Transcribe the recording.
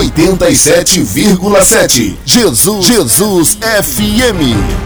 87,7. Jesus, Jesus FM.